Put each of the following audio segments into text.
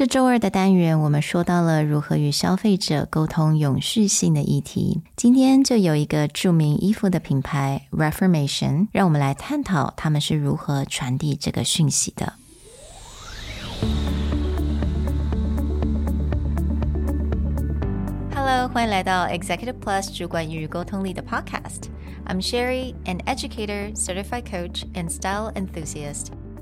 这周二的单元，我们说到了如何与消费者沟通永续性的议题。今天就有一个着名衣服的品牌 Reformation，让我们来探讨他们是如何传递这个讯息的。Hello，欢迎来到 Executive Plus 主管与沟通力的 Podcast。I'm Sherry, an educator, certified coach, and style enthusiast.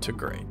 to great.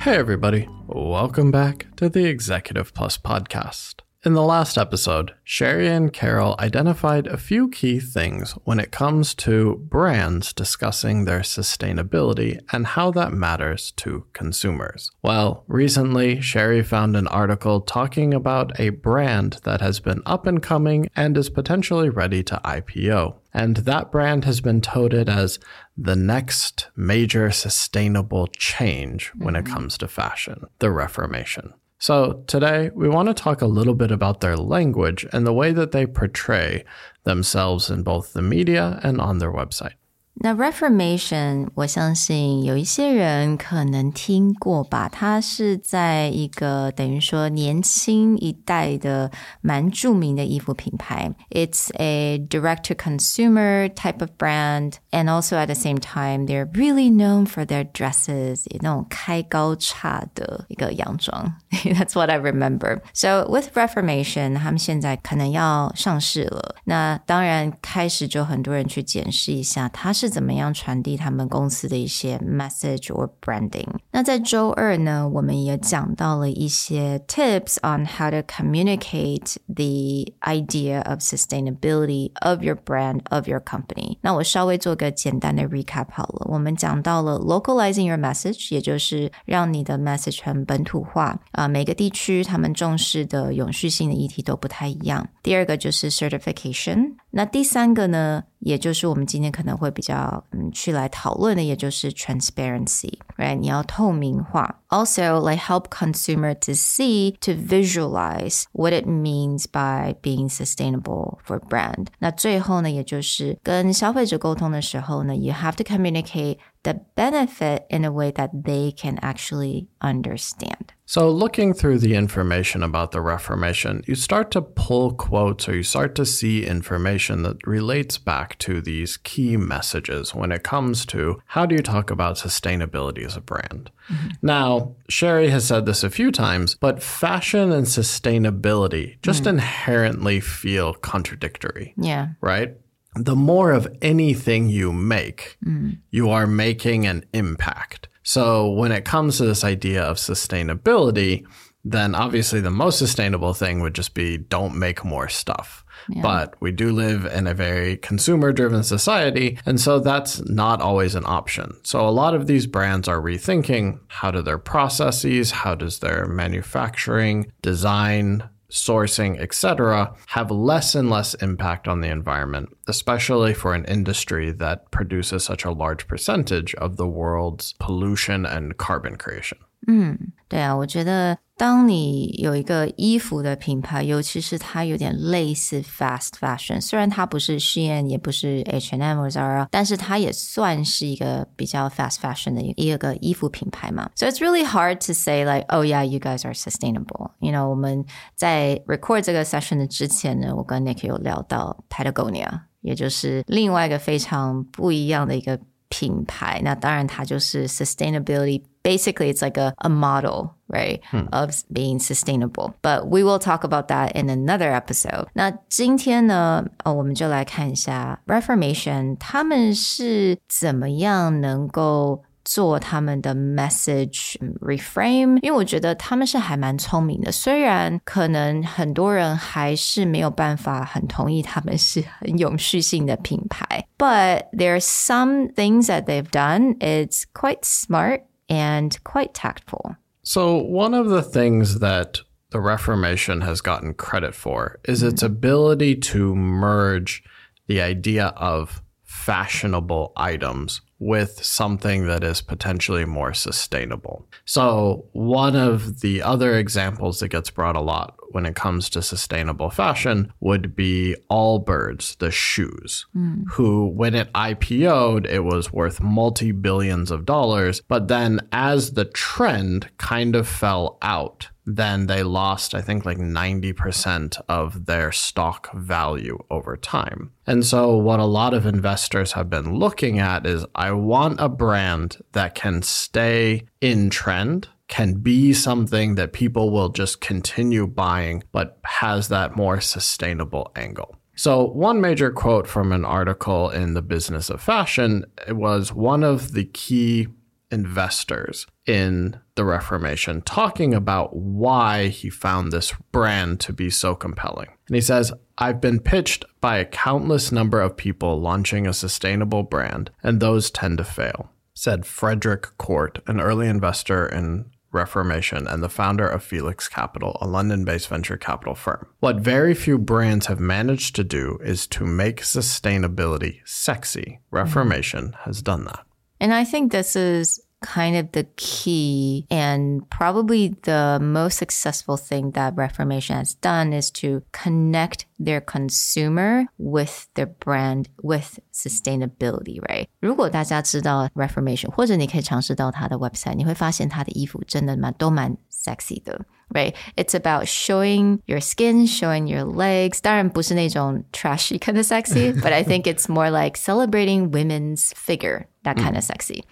Hey, everybody. Welcome back to the Executive Plus podcast. In the last episode, Sherry and Carol identified a few key things when it comes to brands discussing their sustainability and how that matters to consumers. Well, recently, Sherry found an article talking about a brand that has been up and coming and is potentially ready to IPO. And that brand has been touted as the next major sustainable change when mm-hmm. it comes to fashion, the Reformation. So, today we want to talk a little bit about their language and the way that they portray themselves in both the media and on their website. 那 Reformation，我相信有一些人可能听过吧。它是在一个等于说年轻一代的蛮着名的衣服品牌。It's a direct-to-consumer type of brand, and also at the same time, they're really known for their dresses，那种开高叉的一个洋装。That's what I remember. So with Reformation，他们现在可能要上市了。那当然开始就很多人去检视一下它是。 是怎么样传递他们公司的一些 message or branding。那在周二呢，我们也讲到了一些 tips on how to communicate the idea of sustainability of your brand of your company。那我稍微做个简单的 recap 好了。我们讲到了 localizing your message，也就是让你的 message 很本土化啊。每个地区他们重视的永续性的议题都不太一样。第二个就是 certification。那第三个呢， 也就是我们今天可能会比较嗯去来讨论的，也就是 transparency，right？你要透明化。Also, like help consumer to see to visualize what it means by being sustainable for brand。那最后呢，也就是跟消费者沟通的时候呢，you have to communicate the benefit in a way that they can actually understand. So, looking through the information about the Reformation, you start to pull quotes or you start to see information that relates back to these key messages when it comes to how do you talk about sustainability as a brand. Mm-hmm. Now, Sherry has said this a few times, but fashion and sustainability just mm. inherently feel contradictory. Yeah. Right? the more of anything you make, mm. you are making an impact. So when it comes to this idea of sustainability, then obviously the most sustainable thing would just be don't make more stuff. Yeah. But we do live in a very consumer driven society, and so that's not always an option. So a lot of these brands are rethinking how do their processes, how does their manufacturing, design, sourcing, etc., have less and less impact on the environment, especially for an industry that produces such a large percentage of the world's pollution and carbon creation. 嗯，对啊，我觉得当你有一个衣服的品牌，尤其是它有点类似 fast fashion，虽然它不是 Shein，也不是 H&M 或 Zara，但是它也算是一个比较 fast fashion 的一个衣服品牌嘛。So it's really hard to say like, oh yeah, you guys are sustainable. You know，我们在 record 这个 session 的之前呢，我跟 Nick 有聊到 Patagonia，也就是另外一个非常不一样的一个 品牌。那当然，它就是 sustainability。basically it's like a, a model, right, hmm. of being sustainable. But we will talk about that in another episode. 那今天呢，哦，我们就来看一下 Reformation 他们是怎么样能够 做他们的 message reframe，因为我觉得他们是还蛮聪明的。虽然可能很多人还是没有办法很同意他们是很永续性的品牌，but there are some things that they've done. It's quite smart and quite tactful. So one of the things that the Reformation has gotten credit for is its ability to merge the idea of fashionable items with something that is potentially more sustainable. So, one of the other examples that gets brought a lot when it comes to sustainable fashion would be Allbirds, the shoes, hmm. who, when it IPO'd, it was worth multi billions of dollars. But then, as the trend kind of fell out, then they lost, I think, like 90% of their stock value over time. And so, what a lot of investors have been looking at is I want a brand that can stay in trend, can be something that people will just continue buying, but has that more sustainable angle. So, one major quote from an article in the Business of Fashion was one of the key investors in the Reformation talking about why he found this brand to be so compelling. And he says, I've been pitched by a countless number of people launching a sustainable brand, and those tend to fail, said Frederic Court, an early investor in Reformation and the founder of Felix Capital, a London based venture capital firm. What very few brands have managed to do is to make sustainability sexy. Reformation has done that. And I think this is kind of the key and probably the most successful thing that Reformation has done is to connect their consumer with their brand with sustainability, right? 如果大家知道 Reformation，或者你可以尝试到它的 website，你会发现它的衣服真的蛮都蛮 sexy 的。right? It's about showing your skin, showing your legs. 当然不是那种 trashy kind of sexy, but I think it's more like celebrating women's figure, that kind of sexy.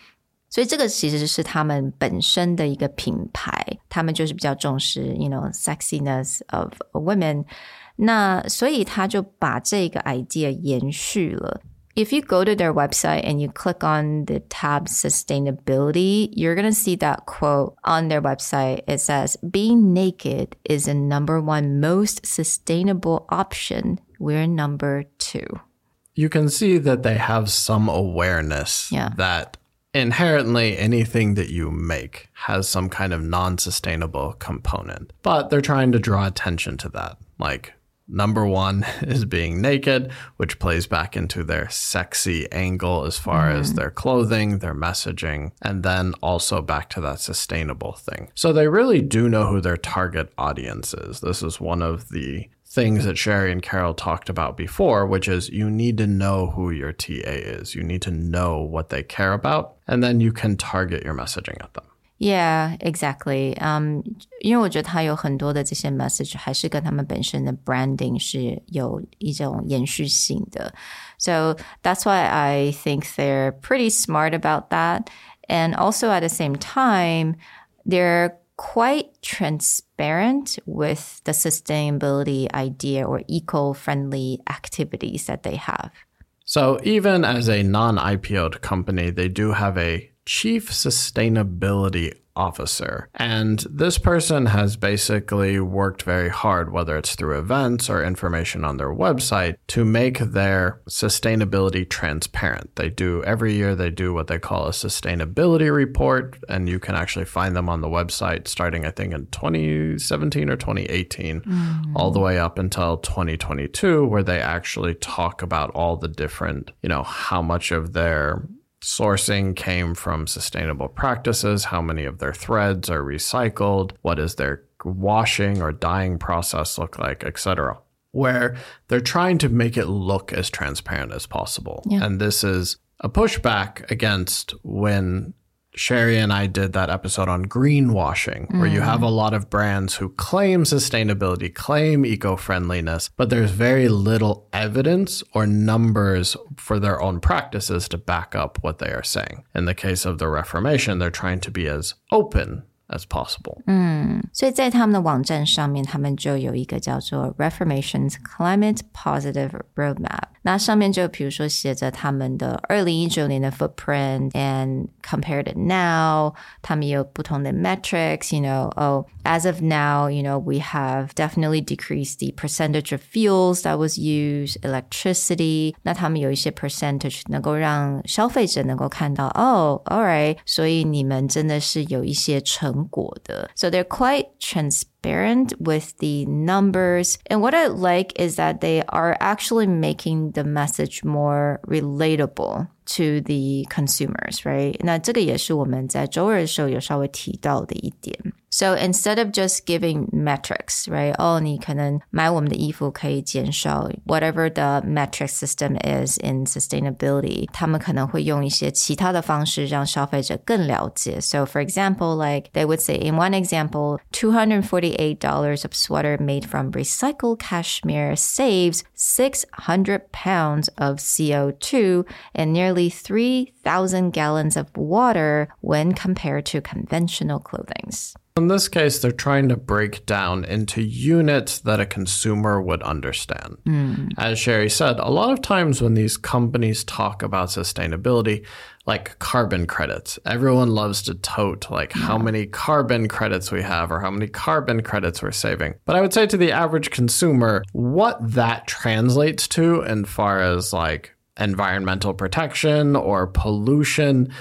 所以这个其实是他们本身的一个品牌，他们就是比较重视，you know sexiness of women。那所以他就把这个 idea 延续了。If you go to their website and you click on the tab sustainability, you're going to see that quote on their website. It says, being naked is the number one most sustainable option. We're number two. You can see that they have some awareness Yeah. that inherently anything that you make has some kind of non sustainable component. But they're trying to draw attention to that. Like, number one is being naked, which plays back into their sexy angle as far as mm-hmm. their clothing, their messaging, and then also back to that sustainable thing. So they really do know who their target audience is. This is one of the things that Sherry and Carol talked about before, which is you need to know who your TA is. You need to know what they care about, and then you can target your messaging at them. Yeah, exactly. Um, 因为我觉得它有很多的这些 message 还是跟他们本身的 branding 是有一种延续性的。So that's why I think they're pretty smart about that. And also at the same time, they're quite transparent with the sustainability idea or eco-friendly activities that they have. So even as a non IPO'd company, they do have a chief sustainability officer. And this person has basically worked very hard, whether it's through events or information on their website, to make their sustainability transparent. They do every year, they do what they call a sustainability report, and you can actually find them on the website starting, I think, in 2017 or 2018, mm. all the way up until 2022, where they actually talk about all the different, you know, how much of their sourcing came from sustainable practices, how many of their threads are recycled, what is their washing or dyeing process look like, etc. Where they're trying to make it look as transparent as possible. And this is a pushback against when Sherry and I did that episode on greenwashing, where you have a lot of brands who claim sustainability, claim eco friendliness, but there's very little evidence or numbers for their own practices to back up what they are saying. In the case of the Reformation, they're trying to be as open as possible. 所以在他们的网站上面，他们就有一个叫做 Reformation's Climate Positive Roadmap。 那上面就比如说写着他们的二零一九年的 footprint，and compared to now，他们有不同的 metrics，you know，oh as of now，you know we have definitely decreased the percentage of fuels that was used，electricity，那他们有一些 percentage 能够让消费者能够看到，哦，alright，所以你们真的是有一些成果的，so they're quite transparent transparent with the numbers. And what I like is that they are actually making the message more relatable to the consumers, right? 那这个也是我们在周二的时候有稍微提到的一点。 So instead of just giving metrics, right? 哦，你可能买我们的衣服可以减少 whatever the metric system is in sustainability. 他们可能会用一些其他的方式让消费者更了解. So for example, like they would say in one example, $248 of sweater made from recycled cashmere saves 600 pounds of CO2 and nearly 3,000 gallons of water when compared to conventional clothing. In this case, they're trying to break down into units that a consumer would understand. Mm. As Sherry said, a lot of times when these companies talk about sustainability, like carbon credits, everyone loves to tote like yeah. how many carbon credits we have or how many carbon credits we're saving. But I would say to the average consumer, what that translates to, in far as like environmental protection or pollution,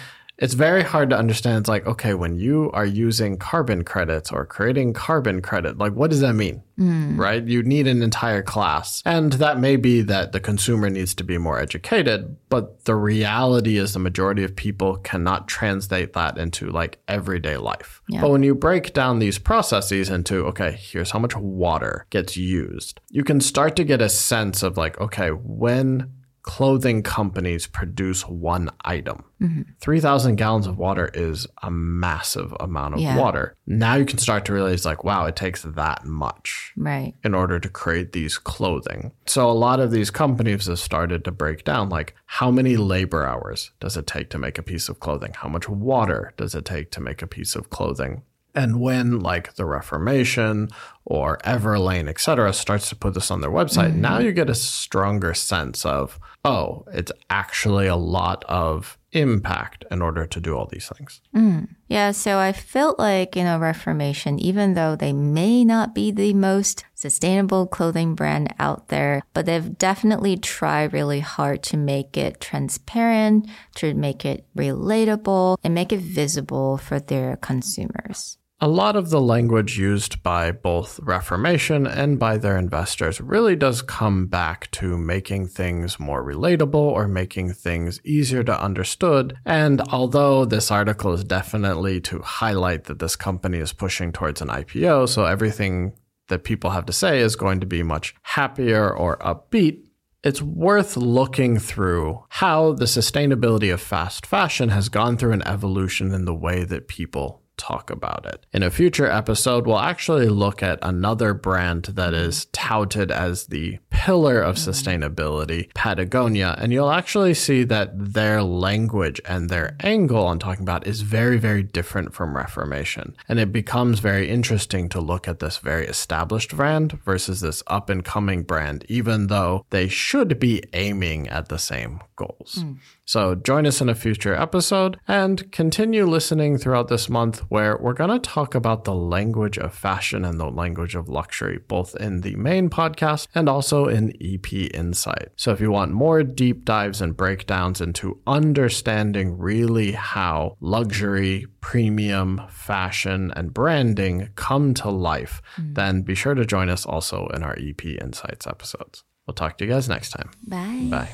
it's very hard to understand. It's like, okay, when you are using carbon credits or creating carbon credit, like what does that mean? Mm. Right? You need an entire class. And that may be that the consumer needs to be more educated, but the reality is the majority of people cannot translate that into like everyday life. Yeah. But when you break down these processes into, okay, here's how much water gets used, you can start to get a sense of like, okay, when clothing companies produce one item. Mm-hmm. 3,000 gallons of water is a massive amount of yeah. water. Now you can start to realize, like, wow, it takes that much right. in order to create these clothing. So a lot of these companies have started to break down, like, how many labor hours does it take to make a piece of clothing? How much water does it take to make a piece of clothing? And when like the Reformation or Everlane, etc., starts to put this on their website, mm-hmm. now you get a stronger sense of, oh, it's actually a lot of impact in order to do all these things. Mm. Yeah, so I felt like, you know, Reformation, even though they may not be the most sustainable clothing brand out there, but they've definitely tried really hard to make it transparent, to make it relatable, and make it visible for their consumers. A lot of the language used by both Reformation and by their investors really does come back to making things more relatable or making things easier to understood. And although this article is definitely to highlight that this company is pushing towards an IPO, so everything that people have to say is going to be much happier or upbeat, it's worth looking through how the sustainability of fast fashion has gone through an evolution in the way that people talk about it. In a future episode, we'll actually look at another brand that is touted as the pillar of sustainability, Patagonia, and you'll actually see that their language and their angle on talking about is very, very different from Reformation. And it becomes very interesting to look at this very established brand versus this up and coming brand, even though they should be aiming at the same goals. Mm. So join us in a future episode and continue listening throughout this month where we're going to talk about the language of fashion and the language of luxury, both in the main podcast and also in EP Insight. So if you want more deep dives and breakdowns into understanding really how luxury, premium, fashion, and branding come to life, mm. then be sure to join us also in our EP Insights episodes. We'll talk to you guys next time. Bye. Bye.